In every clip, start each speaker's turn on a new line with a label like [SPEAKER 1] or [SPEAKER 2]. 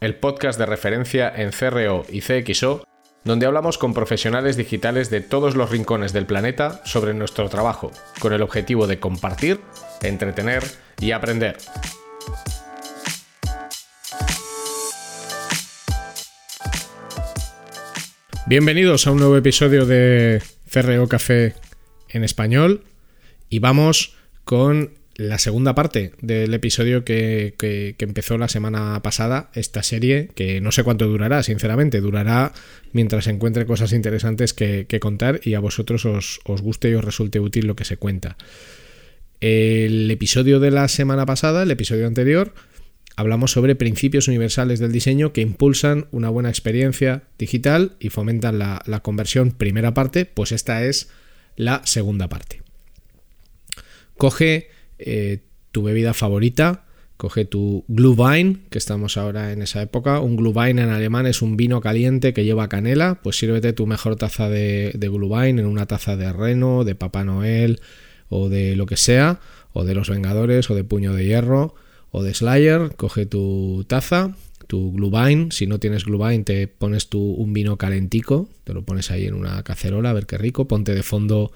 [SPEAKER 1] el podcast de referencia en CRO y CXO, donde hablamos con profesionales digitales de todos los rincones del planeta sobre nuestro trabajo, con el objetivo de compartir, entretener y aprender. Bienvenidos a un nuevo episodio de CRO Café en español y vamos con la segunda parte del episodio que, empezó la semana pasada, esta serie, que no sé cuánto durará, sinceramente, durará mientras encuentre cosas interesantes que, contar y a vosotros os, guste y os resulte útil lo que se cuenta. El episodio de la semana pasada, el episodio anterior, hablamos sobre principios universales del diseño que impulsan una buena experiencia digital y fomentan la conversión primera parte, pues esta es la segunda parte. Coge eh, tu bebida favorita, coge tu Glühwein, que estamos ahora en esa época. Un Glühwein en alemán es un vino caliente que lleva canela, pues sírvete tu mejor taza de, de Glühwein en una taza de Reno, de Papá Noel o de lo que sea, o de los Vengadores o de Puño de Hierro o de Slayer, coge tu taza, tu Glühwein, si no tienes Glühwein te pones tu, un vino calentico, te lo pones ahí en una cacerola, a ver qué rico, ponte de fondo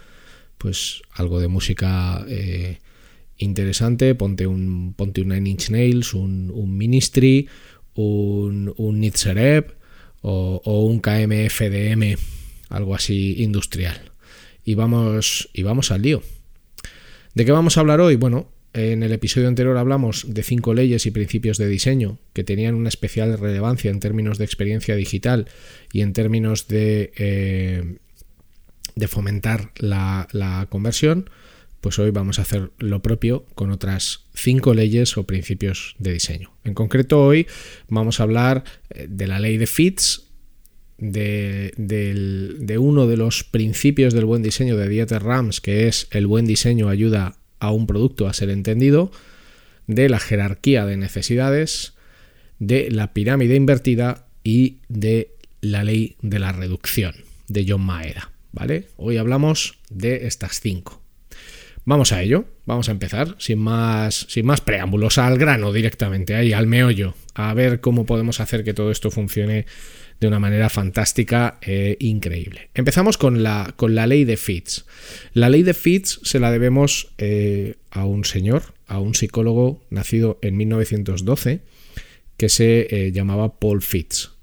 [SPEAKER 1] pues algo de música eh, interesante, ponte un, ponte un Nine Inch Nails, un, Ministry, un, un o, o, un KMFDM, algo así industrial. Y vamos, y vamos al lío. ¿De qué vamos a hablar hoy? Bueno, en el episodio anterior hablamos de cinco leyes y principios de diseño que tenían una especial relevancia en términos de experiencia digital y en términos de, eh, de fomentar la, la conversión pues hoy vamos a hacer lo propio con otras cinco leyes o principios de diseño. En concreto hoy vamos a hablar eh, de la ley de Fitts, de, uno de los principios del buen diseño de Dieter Rams, que es el buen diseño ayuda a un producto a ser entendido, de la jerarquía de necesidades, de la pirámide invertida y de la ley de la reducción de John Maeda. ¿vale? Hoy hablamos de estas cinco. Vamos a ello, vamos a empezar, sin más, sin más preámbulos, al grano directamente, ahí, al meollo, a ver cómo podemos hacer que todo esto funcione de una manera fantástica e increíble. Empezamos con la, con la ley de Fitts. La ley de Fitts se la debemos eh, a un señor, a un psicólogo nacido en 1912, que se eh, llamaba Paul Fitts.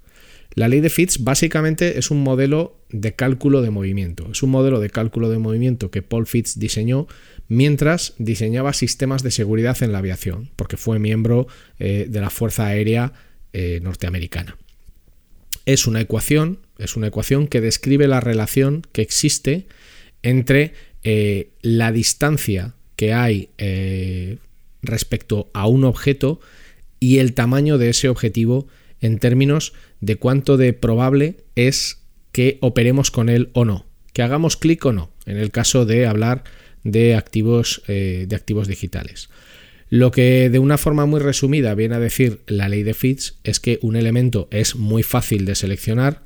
[SPEAKER 1] La ley de Fitts básicamente es un modelo de cálculo de movimiento. Es un modelo de cálculo de movimiento que Paul Fitts diseñó mientras diseñaba sistemas de seguridad en la aviación, porque fue miembro eh, de la Fuerza Aérea eh, Norteamericana. Es una ecuación, es una ecuación que describe la relación que existe entre eh, la distancia que hay respecto a un objeto y el tamaño de ese objetivo en términos de cuánto de probable es que operemos con él o no, que hagamos clic o no, en el caso de hablar de activos, eh, de activos digitales. Lo que de una forma muy resumida viene a decir la ley de Fitts es que un elemento es muy fácil de seleccionar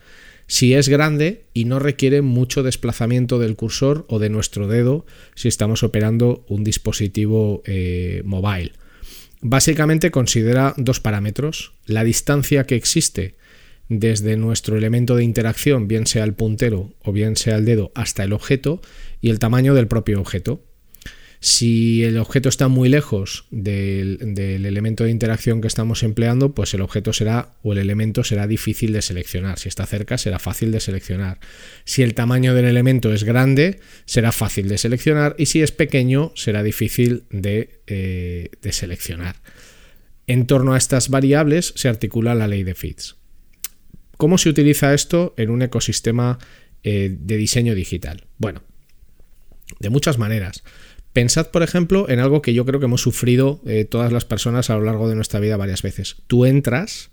[SPEAKER 1] si es grande y no requiere mucho desplazamiento del cursor o de nuestro dedo si estamos operando un dispositivo eh, mobile. Básicamente considera dos parámetros, la distancia que existe desde nuestro elemento de interacción, bien sea el puntero o bien sea el dedo, hasta el objeto y el tamaño del propio objeto. Si el objeto está muy lejos del, elemento de interacción que estamos empleando, pues el objeto será o el elemento será difícil de seleccionar. Si está cerca, será fácil de seleccionar. Si el tamaño del elemento es grande, será fácil de seleccionar. Y si es pequeño, será difícil de, eh, de seleccionar. En torno a estas variables se articula la ley de Fitts. ¿Cómo se utiliza esto en un ecosistema eh, de diseño digital? Bueno, de muchas maneras. Pensad, por ejemplo, en algo que yo creo que hemos sufrido eh, todas las personas a lo largo de nuestra vida varias veces. Tú entras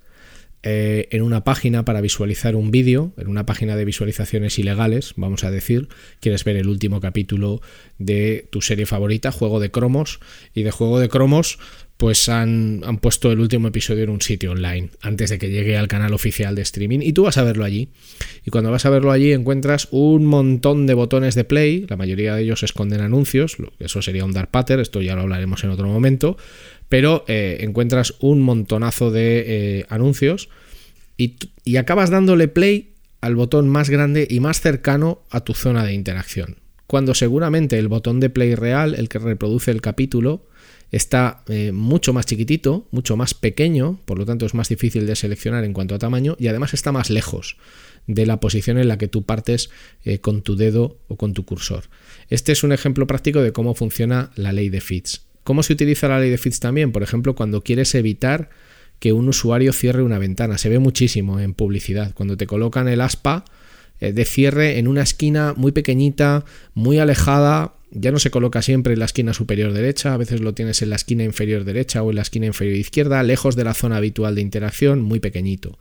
[SPEAKER 1] eh, en una página para visualizar un vídeo, en una página de visualizaciones ilegales, vamos a decir, quieres ver el último capítulo de tu serie favorita, Juego de Cromos, y de Juego de Cromos pues han, han, puesto el último episodio en un sitio online antes de que llegue al canal oficial de streaming y tú vas a verlo allí. Y cuando vas a verlo allí encuentras un montón de botones de play, la mayoría de ellos esconden anuncios, eso sería un dark pattern, esto ya lo hablaremos en otro momento, pero eh, encuentras un montonazo de eh, anuncios y, y acabas dándole play al botón más grande y más cercano a tu zona de interacción. Cuando seguramente el botón de play real, el que reproduce el capítulo, está eh, mucho más chiquitito, mucho más pequeño, por lo tanto es más difícil de seleccionar en cuanto a tamaño y además está más lejos de la posición en la que tú partes eh, con tu dedo o con tu cursor. Este es un ejemplo práctico de cómo funciona la ley de Fitts. ¿Cómo se utiliza la ley de Fitts también? Por ejemplo, cuando quieres evitar que un usuario cierre una ventana. Se ve muchísimo en publicidad. Cuando te colocan el aspa eh, de cierre en una esquina muy pequeñita, muy alejada ya no se coloca siempre en la esquina superior derecha, a veces lo tienes en la esquina inferior derecha o en la esquina inferior izquierda, lejos de la zona habitual de interacción, muy pequeñito.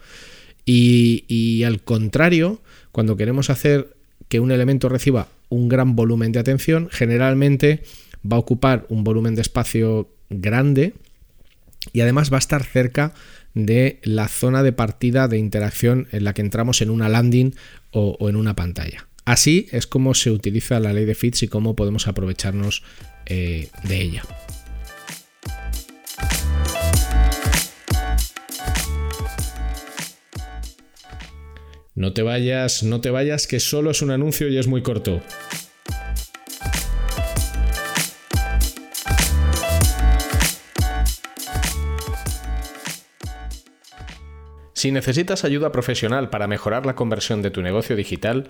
[SPEAKER 1] Y, al contrario, cuando queremos hacer que un elemento reciba un gran volumen de atención, generalmente va a ocupar un volumen de espacio grande y además va a estar cerca de la zona de partida de interacción en la que entramos en una landing o en una pantalla. Así es como se utiliza la ley de Fitts y cómo podemos aprovecharnos eh, de ella. No te vayas, no te vayas, que solo es un anuncio y es muy corto. Si necesitas ayuda profesional para mejorar la conversión de tu negocio digital,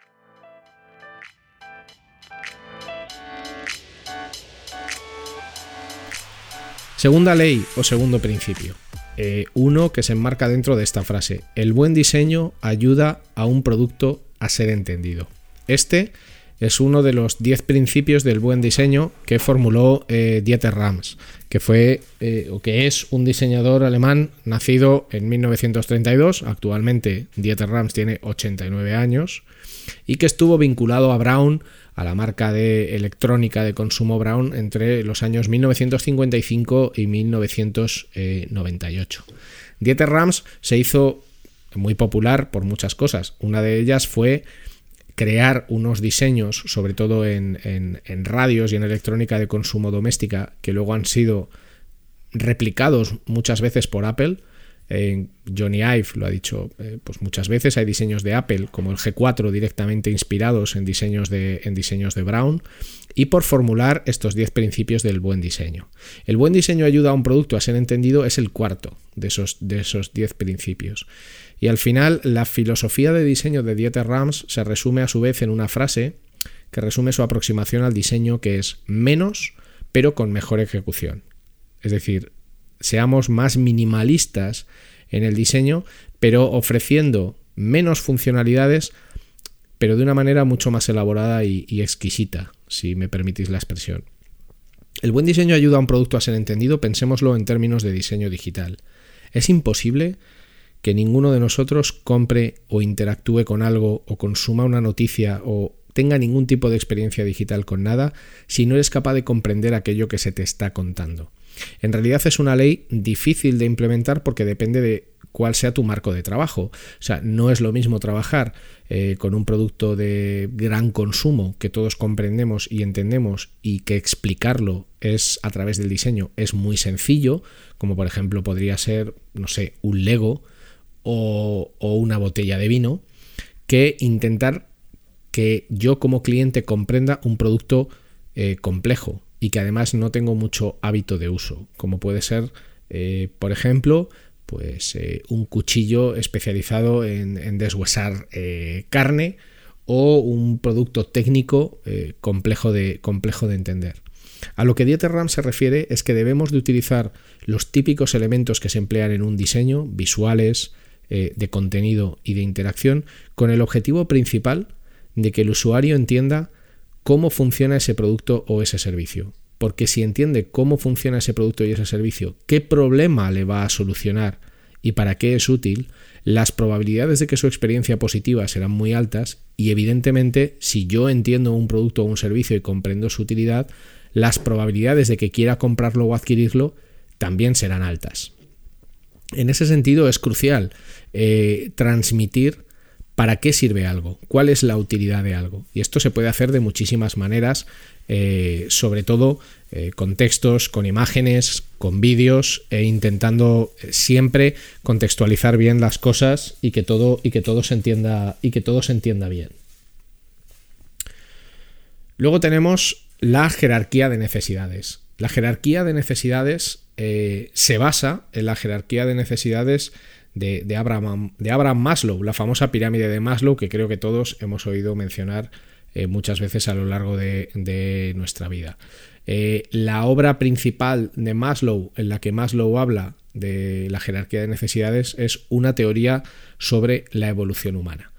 [SPEAKER 1] Segunda ley o segundo principio. Eh, uno que se enmarca dentro de esta frase. El buen diseño ayuda a un producto a ser entendido. Este es uno de los 10 principios del buen diseño que formuló eh, Dieter Rams, que fue eh, o que es un diseñador alemán nacido en 1932. Actualmente Dieter Rams tiene 89 años y que estuvo vinculado a Brown a la marca de electrónica de consumo Brown entre los años 1955 y 1998. Dieter Rams se hizo muy popular por muchas cosas. Una de ellas fue crear unos diseños, sobre todo en, en, radios y en electrónica de consumo doméstica, que luego han sido replicados muchas veces por Apple Johnny Ive lo ha dicho eh, pues muchas veces, hay diseños de Apple como el G4 directamente inspirados en diseños de, en diseños de Brown y por formular estos 10 principios del buen diseño. El buen diseño ayuda a un producto a ser entendido es el cuarto de esos, de esos 10 principios. Y al final la filosofía de diseño de Dieter Rams se resume a su vez en una frase que resume su aproximación al diseño que es menos pero con mejor ejecución. Es decir, seamos más minimalistas en el diseño, pero ofreciendo menos funcionalidades, pero de una manera mucho más elaborada y, exquisita, si me permitís la expresión. El buen diseño ayuda a un producto a ser entendido, pensémoslo en términos de diseño digital. Es imposible que ninguno de nosotros compre o interactúe con algo o consuma una noticia o tenga ningún tipo de experiencia digital con nada si no eres capaz de comprender aquello que se te está contando. En realidad es una ley difícil de implementar porque depende de cuál sea tu marco de trabajo. O sea, no es lo mismo trabajar eh, con un producto de gran consumo que todos comprendemos y entendemos y que explicarlo es a través del diseño es muy sencillo, como por ejemplo podría ser, no sé, un Lego o, una botella de vino, que intentar que yo como cliente comprenda un producto eh, complejo y que además no tengo mucho hábito de uso, como puede ser, eh, por ejemplo, pues eh, un cuchillo especializado en, deshuesar eh, carne o un producto técnico complejo, de, complejo de entender. A lo que Dieter se refiere es que debemos de utilizar los típicos elementos que se emplean en un diseño, visuales, de contenido y de interacción, con el objetivo principal de que el usuario entienda cómo funciona ese producto o ese servicio porque si entiende cómo funciona ese producto y ese servicio, qué problema le va a solucionar y para qué es útil, las probabilidades de que su experiencia positiva serán muy altas y evidentemente si yo entiendo un producto o un servicio y comprendo su utilidad, las probabilidades de que quiera comprarlo o adquirirlo también serán altas. En ese sentido es crucial eh, transmitir para qué sirve algo, cuál es la utilidad de algo. Y esto se puede hacer de muchísimas maneras eh, sobre todo eh, con textos, con imágenes, con vídeos e intentando eh, siempre contextualizar bien las cosas y que todo, y que todo se entienda y que todo se entienda bien. Luego tenemos la jerarquía de necesidades. La jerarquía de necesidades se basa en la jerarquía de necesidades de, Abraham, de Abraham Maslow, la famosa pirámide de Maslow que creo que todos hemos oído mencionar eh, muchas veces a lo largo de, nuestra vida. Eh, la obra principal de Maslow, en la que Maslow habla de la jerarquía de necesidades, es una teoría sobre la evolución humana.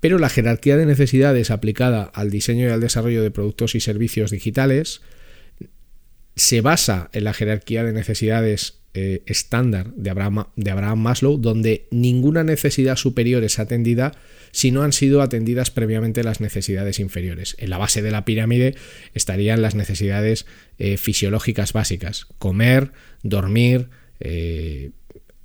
[SPEAKER 1] Pero la jerarquía de necesidades aplicada al diseño y al desarrollo de productos y servicios digitales se basa en la jerarquía de necesidades eh, estándar de Abraham, de Abraham Maslow, donde ninguna necesidad superior es atendida si no han sido atendidas previamente las necesidades inferiores. En la base de la pirámide estarían las necesidades eh, fisiológicas básicas, comer, dormir, eh,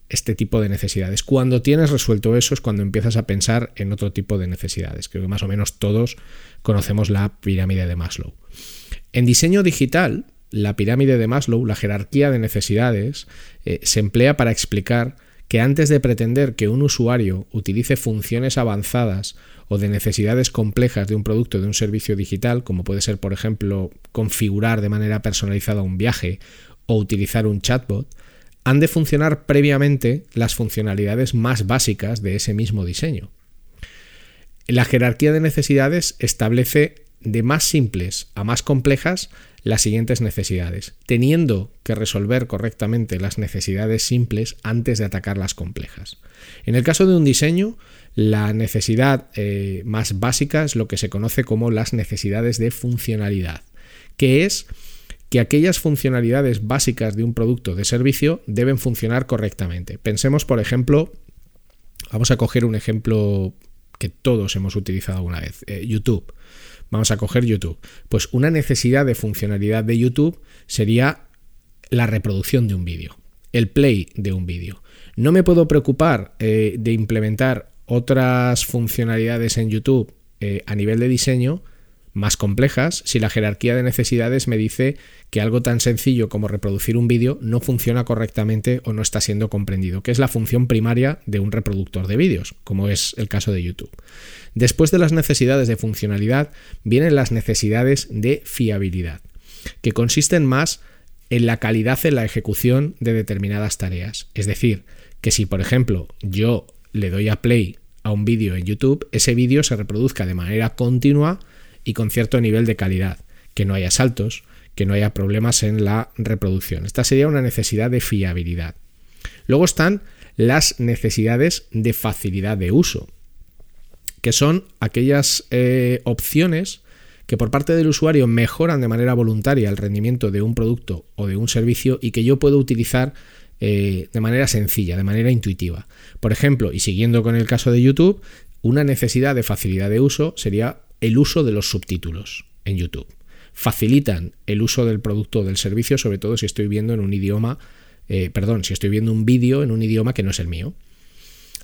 [SPEAKER 1] este tipo de necesidades. Cuando tienes resuelto eso es cuando empiezas a pensar en otro tipo de necesidades. Creo que más o menos todos conocemos la pirámide de Maslow. En diseño digital, la pirámide de Maslow, la jerarquía de necesidades, eh, se emplea para explicar que antes de pretender que un usuario utilice funciones avanzadas o de necesidades complejas de un producto o de un servicio digital, como puede ser, por ejemplo, configurar de manera personalizada un viaje o utilizar un chatbot, han de funcionar previamente las funcionalidades más básicas de ese mismo diseño. La jerarquía de necesidades establece de más simples a más complejas las siguientes necesidades, teniendo que resolver correctamente las necesidades simples antes de atacar las complejas. En el caso de un diseño, la necesidad eh, más básica es lo que se conoce como las necesidades de funcionalidad, que es que aquellas funcionalidades básicas de un producto de servicio deben funcionar correctamente. Pensemos, por ejemplo, vamos a coger un ejemplo que todos hemos utilizado alguna vez, eh, YouTube. Vamos a coger YouTube. Pues una necesidad de funcionalidad de YouTube sería la reproducción de un vídeo, el play de un vídeo. No me puedo preocupar eh, de implementar otras funcionalidades en YouTube eh, a nivel de diseño más complejas si la jerarquía de necesidades me dice que algo tan sencillo como reproducir un vídeo no funciona correctamente o no está siendo comprendido, que es la función primaria de un reproductor de vídeos, como es el caso de YouTube. Después de las necesidades de funcionalidad vienen las necesidades de fiabilidad, que consisten más en la calidad en la ejecución de determinadas tareas. Es decir, que si por ejemplo yo le doy a play a un vídeo en YouTube, ese vídeo se reproduzca de manera continua y con cierto nivel de calidad, que no haya saltos, que no haya problemas en la reproducción. Esta sería una necesidad de fiabilidad. Luego están las necesidades de facilidad de uso, que son aquellas eh, opciones que por parte del usuario mejoran de manera voluntaria el rendimiento de un producto o de un servicio y que yo puedo utilizar eh, de manera sencilla, de manera intuitiva. Por ejemplo, y siguiendo con el caso de YouTube, una necesidad de facilidad de uso sería el uso de los subtítulos en YouTube. Facilitan el uso del producto o del servicio, sobre todo si estoy viendo en un idioma, eh, perdón, si estoy viendo un vídeo en un idioma que no es el mío.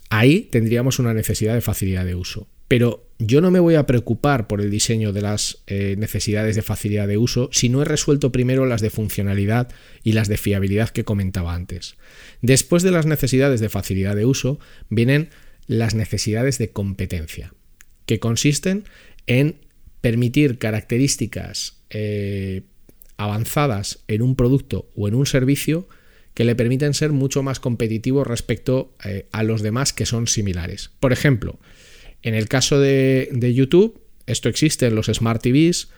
[SPEAKER 1] Ahí tendríamos una necesidad de facilidad de uso. Pero yo no me voy a preocupar por el diseño de las eh, necesidades de facilidad de uso si no he resuelto primero las de funcionalidad y las de fiabilidad que comentaba antes. Después de las necesidades de facilidad de uso vienen las necesidades de competencia, que consisten en permitir características eh, avanzadas en un producto o en un servicio que le permiten ser mucho más competitivo respecto eh, a los demás que son similares. Por ejemplo, en el caso de, de YouTube, esto existe en los Smart TVs,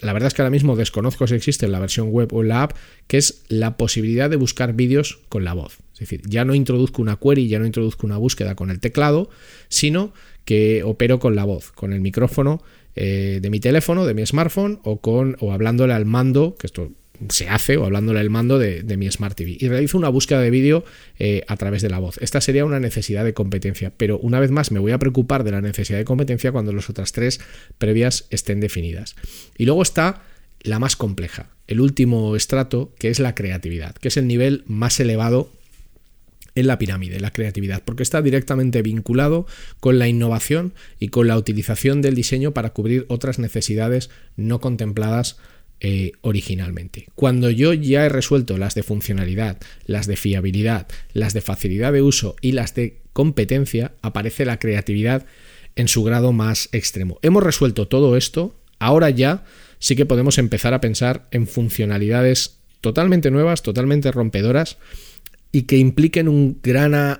[SPEAKER 1] la verdad es que ahora mismo desconozco si existe en la versión web o en la app, que es la posibilidad de buscar vídeos con la voz. Es decir, ya no introduzco una query, ya no introduzco una búsqueda con el teclado, sino que opero con la voz, con el micrófono eh, de mi teléfono, de mi smartphone, o con o hablándole al mando, que esto se hace o hablándole al mando de, mi Smart TV y realizo una búsqueda de vídeo eh, a través de la voz. Esta sería una necesidad de competencia, pero una vez más me voy a preocupar de la necesidad de competencia cuando las otras tres previas estén definidas. Y luego está la más compleja, el último estrato, que es la creatividad, que es el nivel más elevado en la pirámide, la creatividad, porque está directamente vinculado con la innovación y con la utilización del diseño para cubrir otras necesidades no contempladas eh, originalmente. Cuando yo ya he resuelto las de funcionalidad, las de fiabilidad, las de facilidad de uso y las de competencia, aparece la creatividad en su grado más extremo. Hemos resuelto todo esto, ahora ya sí que podemos empezar a pensar en funcionalidades totalmente nuevas, totalmente rompedoras y que impliquen un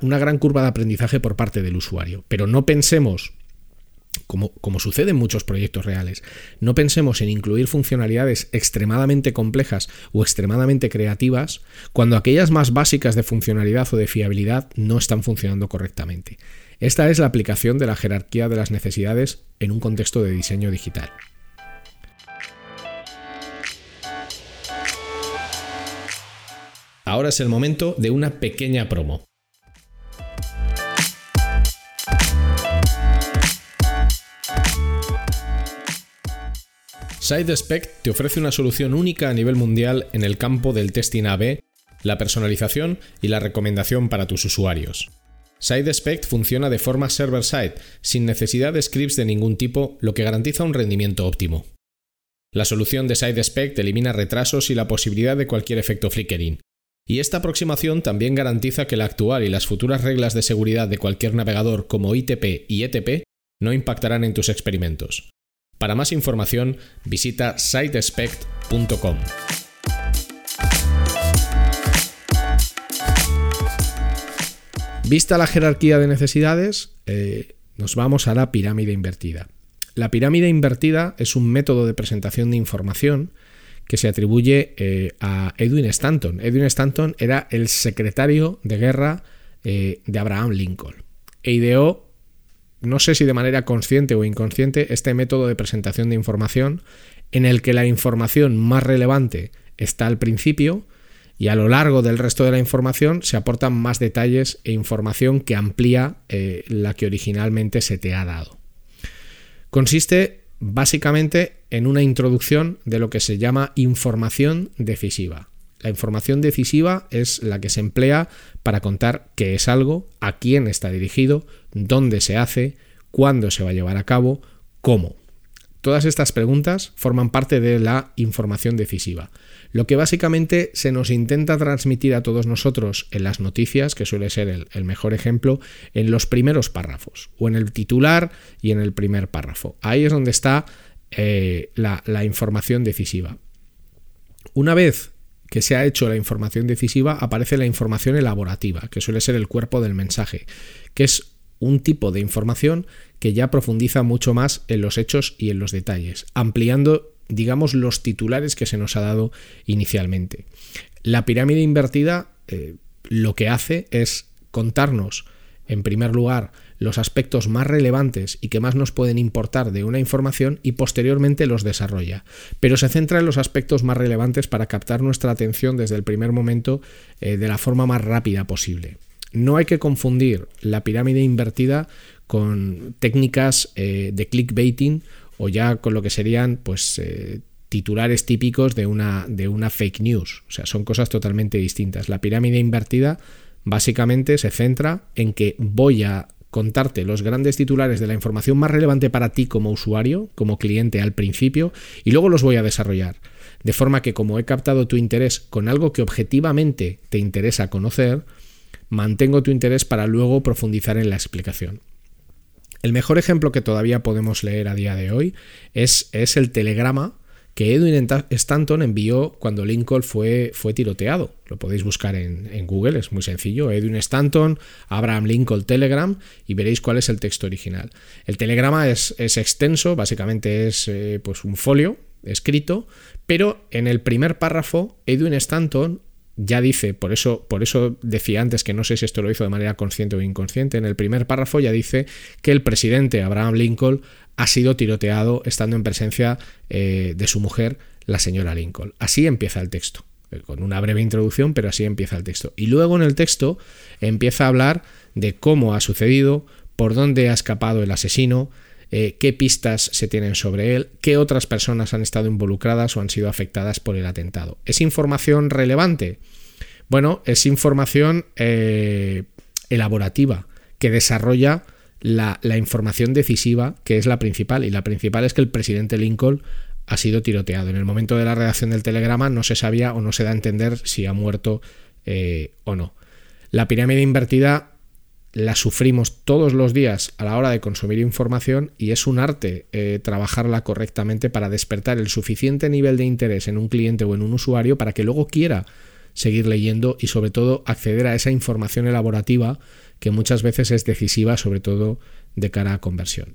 [SPEAKER 1] una gran curva de aprendizaje por parte del usuario. Pero no pensemos como, sucede en muchos proyectos reales, no pensemos en incluir funcionalidades extremadamente complejas o extremadamente creativas cuando aquellas más básicas de funcionalidad o de fiabilidad no están funcionando correctamente. Esta es la aplicación de la jerarquía de las necesidades en un contexto de diseño digital. Ahora es el momento de una pequeña promo. SideSpec te ofrece una solución única a nivel mundial en el campo del testing AB, la personalización y la recomendación para tus usuarios. SideSpec funciona de forma server-side, sin necesidad de scripts de ningún tipo, lo que garantiza un rendimiento óptimo. La solución de SideSpec elimina retrasos y la posibilidad de cualquier efecto flickering. Y esta aproximación también garantiza que la actual y las futuras reglas de seguridad de cualquier navegador como ITP y ETP no impactarán en tus experimentos. Para más información, visita sitespect.com. Vista la jerarquía de necesidades, eh, nos vamos a la pirámide invertida. La pirámide invertida es un método de presentación de información que se atribuye eh, a Edwin Stanton. Edwin Stanton era el secretario de guerra eh, de Abraham Lincoln e ideó no sé si de manera consciente o inconsciente, este método de presentación de información en el que la información más relevante está al principio y a lo largo del resto de la información se aportan más detalles e información que amplía eh, la que originalmente se te ha dado. Consiste básicamente en una introducción de lo que se llama información decisiva. La información decisiva es la que se emplea para contar qué es algo, a quién está dirigido, dónde se hace, cuándo se va a llevar a cabo, cómo. Todas estas preguntas forman parte de la información decisiva. Lo que básicamente se nos intenta transmitir a todos nosotros en las noticias, que suele ser el, mejor ejemplo, en los primeros párrafos, o en el titular y en el primer párrafo. Ahí es donde está eh, la, información decisiva. Una vez que se ha hecho la información decisiva, aparece la información elaborativa, que suele ser el cuerpo del mensaje, que es un tipo de información que ya profundiza mucho más en los hechos y en los detalles, ampliando, digamos, los titulares que se nos ha dado inicialmente. La pirámide invertida eh, lo que hace es contarnos, en primer lugar, los aspectos más relevantes y que más nos pueden importar de una información y posteriormente los desarrolla. Pero se centra en los aspectos más relevantes para captar nuestra atención desde el primer momento eh, de la forma más rápida posible. No hay que confundir la pirámide invertida con técnicas eh, de clickbaiting o ya con lo que serían pues eh, titulares típicos de una, de una fake news. O sea, son cosas totalmente distintas. La pirámide invertida básicamente se centra en que voy a contarte los grandes titulares de la información más relevante para ti como usuario, como cliente al principio, y luego los voy a desarrollar. De forma que como he captado tu interés con algo que objetivamente te interesa conocer, mantengo tu interés para luego profundizar en la explicación. El mejor ejemplo que todavía podemos leer a día de hoy es, es el telegrama que Edwin Stanton envió cuando Lincoln fue, fue tiroteado. Lo podéis buscar en, Google, es muy sencillo. Edwin Stanton, Abraham Lincoln Telegram y veréis cuál es el texto original. El telegrama es, extenso, básicamente es eh, pues un folio escrito, pero en el primer párrafo Edwin Stanton ya dice, por eso, por eso decía antes que no sé si esto lo hizo de manera consciente o inconsciente, en el primer párrafo ya dice que el presidente Abraham Lincoln ha sido tiroteado estando en presencia eh, de su mujer, la señora Lincoln. Así empieza el texto, eh, con una breve introducción, pero así empieza el texto. Y luego en el texto empieza a hablar de cómo ha sucedido, por dónde ha escapado el asesino, eh, qué pistas se tienen sobre él, qué otras personas han estado involucradas o han sido afectadas por el atentado. ¿Es información relevante? Bueno, es información elaborativa que desarrolla la, información decisiva, que es la principal, y la principal es que el presidente Lincoln ha sido tiroteado. En el momento de la redacción del telegrama no se sabía o no se da a entender si ha muerto eh, o no. La pirámide invertida la sufrimos todos los días a la hora de consumir información y es un arte eh, trabajarla correctamente para despertar el suficiente nivel de interés en un cliente o en un usuario para que luego quiera seguir leyendo y sobre todo acceder a esa información elaborativa que muchas veces es decisiva, sobre todo de cara a conversión.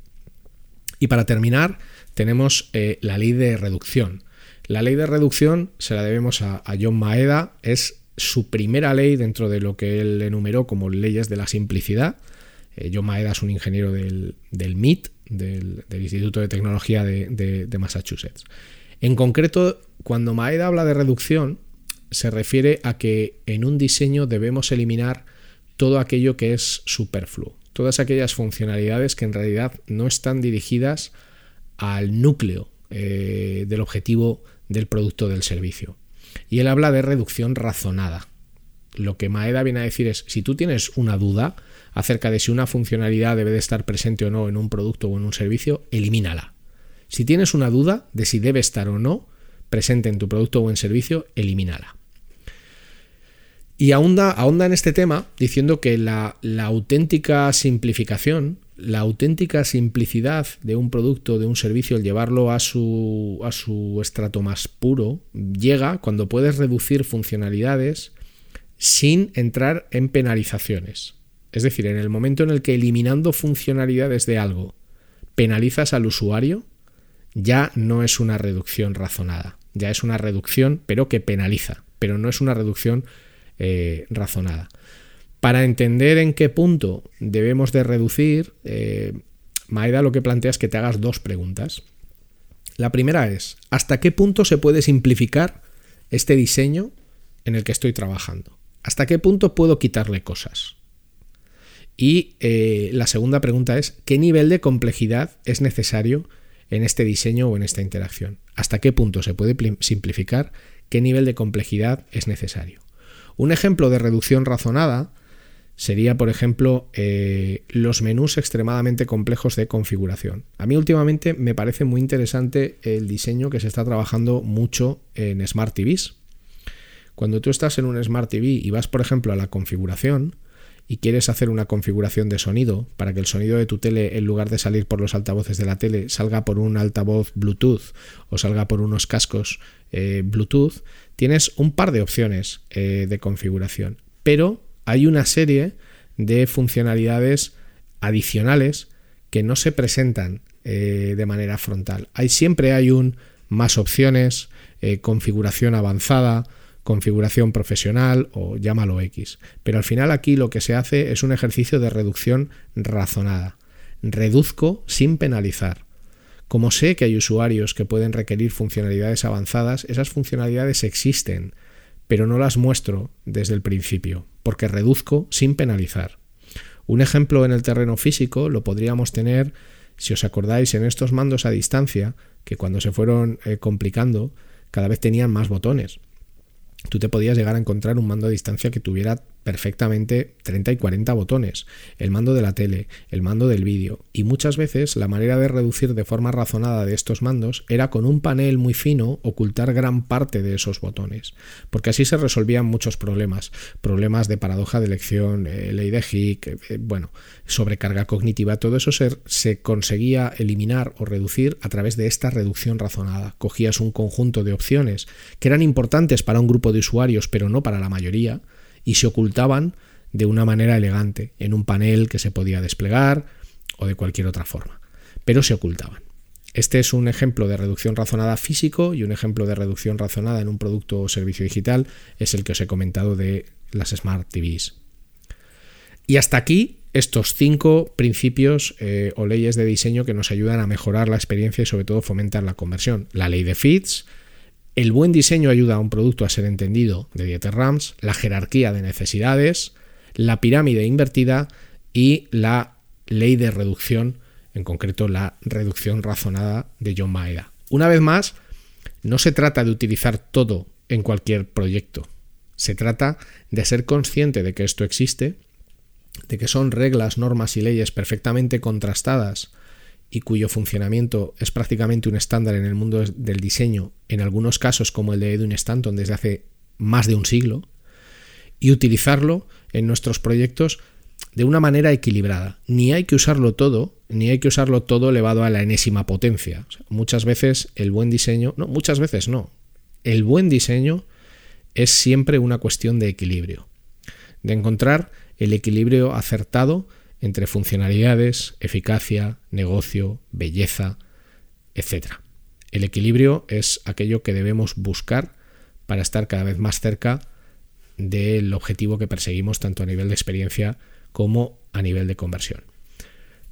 [SPEAKER 1] Y para terminar, tenemos eh, la ley de reducción. La ley de reducción se la debemos a, John Maeda, es su primera ley dentro de lo que él enumeró como leyes de la simplicidad. Eh, John Maeda es un ingeniero del, MIT, del, Instituto de Tecnología de Massachusetts. En concreto, cuando Maeda habla de reducción, se refiere a que en un diseño debemos eliminar todo aquello que es superfluo, todas aquellas funcionalidades que en realidad no están dirigidas al núcleo eh, del objetivo del producto del servicio. Y él habla de reducción razonada. Lo que Maeda viene a decir es, si tú tienes una duda acerca de si una funcionalidad debe de estar presente o no en un producto o en un servicio, elimínala. Si tienes una duda de si debe estar o no presente en tu producto o en servicio, elimínala. Y ahonda, en este tema diciendo que la, auténtica simplificación, la auténtica simplicidad de un producto, de un servicio, el llevarlo a su, a su estrato más puro, llega cuando puedes reducir funcionalidades sin entrar en penalizaciones. Es decir, en el momento en el que eliminando funcionalidades de algo penalizas al usuario, ya no es una reducción razonada, ya es una reducción pero que penaliza, pero no es una reducción eh, razonada. Para entender en qué punto debemos de reducir, eh, Maeda lo que plantea es que te hagas dos preguntas. La primera es, ¿hasta qué punto se puede simplificar este diseño en el que estoy trabajando? ¿Hasta qué punto puedo quitarle cosas? Y eh, la segunda pregunta es, ¿qué nivel de complejidad es necesario en este diseño o en esta interacción? ¿Hasta qué punto se puede simplificar? ¿Qué nivel de complejidad es necesario? Un ejemplo de reducción razonada sería, por ejemplo, eh, los menús extremadamente complejos de configuración. A mí últimamente me parece muy interesante el diseño que se está trabajando mucho en Smart TVs. Cuando tú estás en un Smart TV y vas, por ejemplo, a la configuración y quieres hacer una configuración de sonido para que el sonido de tu tele, en lugar de salir por los altavoces de la tele, salga por un altavoz Bluetooth o salga por unos cascos eh, Bluetooth, tienes un par de opciones eh, de configuración, pero hay una serie de funcionalidades adicionales que no se presentan eh, de manera frontal. Hay, siempre hay un más opciones, eh, configuración avanzada, configuración profesional o llámalo X. Pero al final aquí lo que se hace es un ejercicio de reducción razonada. Reduzco sin penalizar. Como sé que hay usuarios que pueden requerir funcionalidades avanzadas, esas funcionalidades existen, pero no las muestro desde el principio, porque reduzco sin penalizar. Un ejemplo en el terreno físico lo podríamos tener, si os acordáis, en estos mandos a distancia, que cuando se fueron eh, complicando, cada vez tenían más botones. Tú te podías llegar a encontrar un mando a distancia que tuviera perfectamente 30 y 40 botones, el mando de la tele, el mando del vídeo, y muchas veces la manera de reducir de forma razonada de estos mandos era con un panel muy fino ocultar gran parte de esos botones, porque así se resolvían muchos problemas, problemas de paradoja de elección, eh, ley de Hick, eh, bueno, sobrecarga cognitiva, todo eso se, se conseguía eliminar o reducir a través de esta reducción razonada. Cogías un conjunto de opciones que eran importantes para un grupo de usuarios, pero no para la mayoría, y se ocultaban de una manera elegante en un panel que se podía desplegar o de cualquier otra forma, pero se ocultaban. Este es un ejemplo de reducción razonada físico y un ejemplo de reducción razonada en un producto o servicio digital es el que os he comentado de las Smart TVs. Y hasta aquí estos cinco principios eh, o leyes de diseño que nos ayudan a mejorar la experiencia y sobre todo fomentar la conversión. La ley de Fitts, el buen diseño ayuda a un producto a ser entendido de Dieter Rams, la jerarquía de necesidades, la pirámide invertida y la ley de reducción, en concreto la reducción razonada de John Maeda. Una vez más, no se trata de utilizar todo en cualquier proyecto. Se trata de ser consciente de que esto existe, de que son reglas, normas y leyes perfectamente contrastadas y cuyo funcionamiento es prácticamente un estándar en el mundo del diseño, en algunos casos como el de Edwin Stanton desde hace más de un siglo, y utilizarlo en nuestros proyectos de una manera equilibrada. Ni hay que usarlo todo, ni hay que usarlo todo elevado a la enésima potencia. muchas veces el buen diseño, no, muchas veces no. El buen diseño es siempre una cuestión de equilibrio, de encontrar el equilibrio acertado entre funcionalidades, eficacia, negocio, belleza, etc. El equilibrio es aquello que debemos buscar para estar cada vez más cerca del objetivo que perseguimos tanto a nivel de experiencia como a nivel de conversión.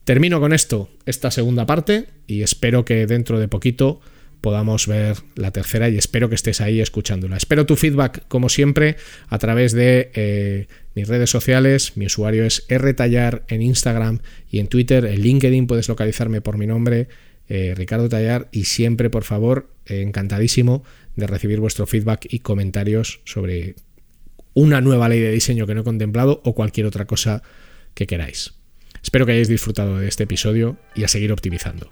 [SPEAKER 1] Termino con esto, esta segunda parte, y espero que dentro de poquito podamos ver la tercera y espero que estés ahí escuchándola. Espero tu feedback, como siempre, a través de eh, mis redes sociales. Mi usuario es rtallar en Instagram y en Twitter. En LinkedIn puedes localizarme por mi nombre, eh, Ricardo Tallar, y siempre, por favor, encantadísimo de recibir vuestro feedback y comentarios sobre una nueva ley de diseño que no he contemplado o cualquier otra cosa que queráis. Espero que hayáis disfrutado de este episodio y a seguir optimizando.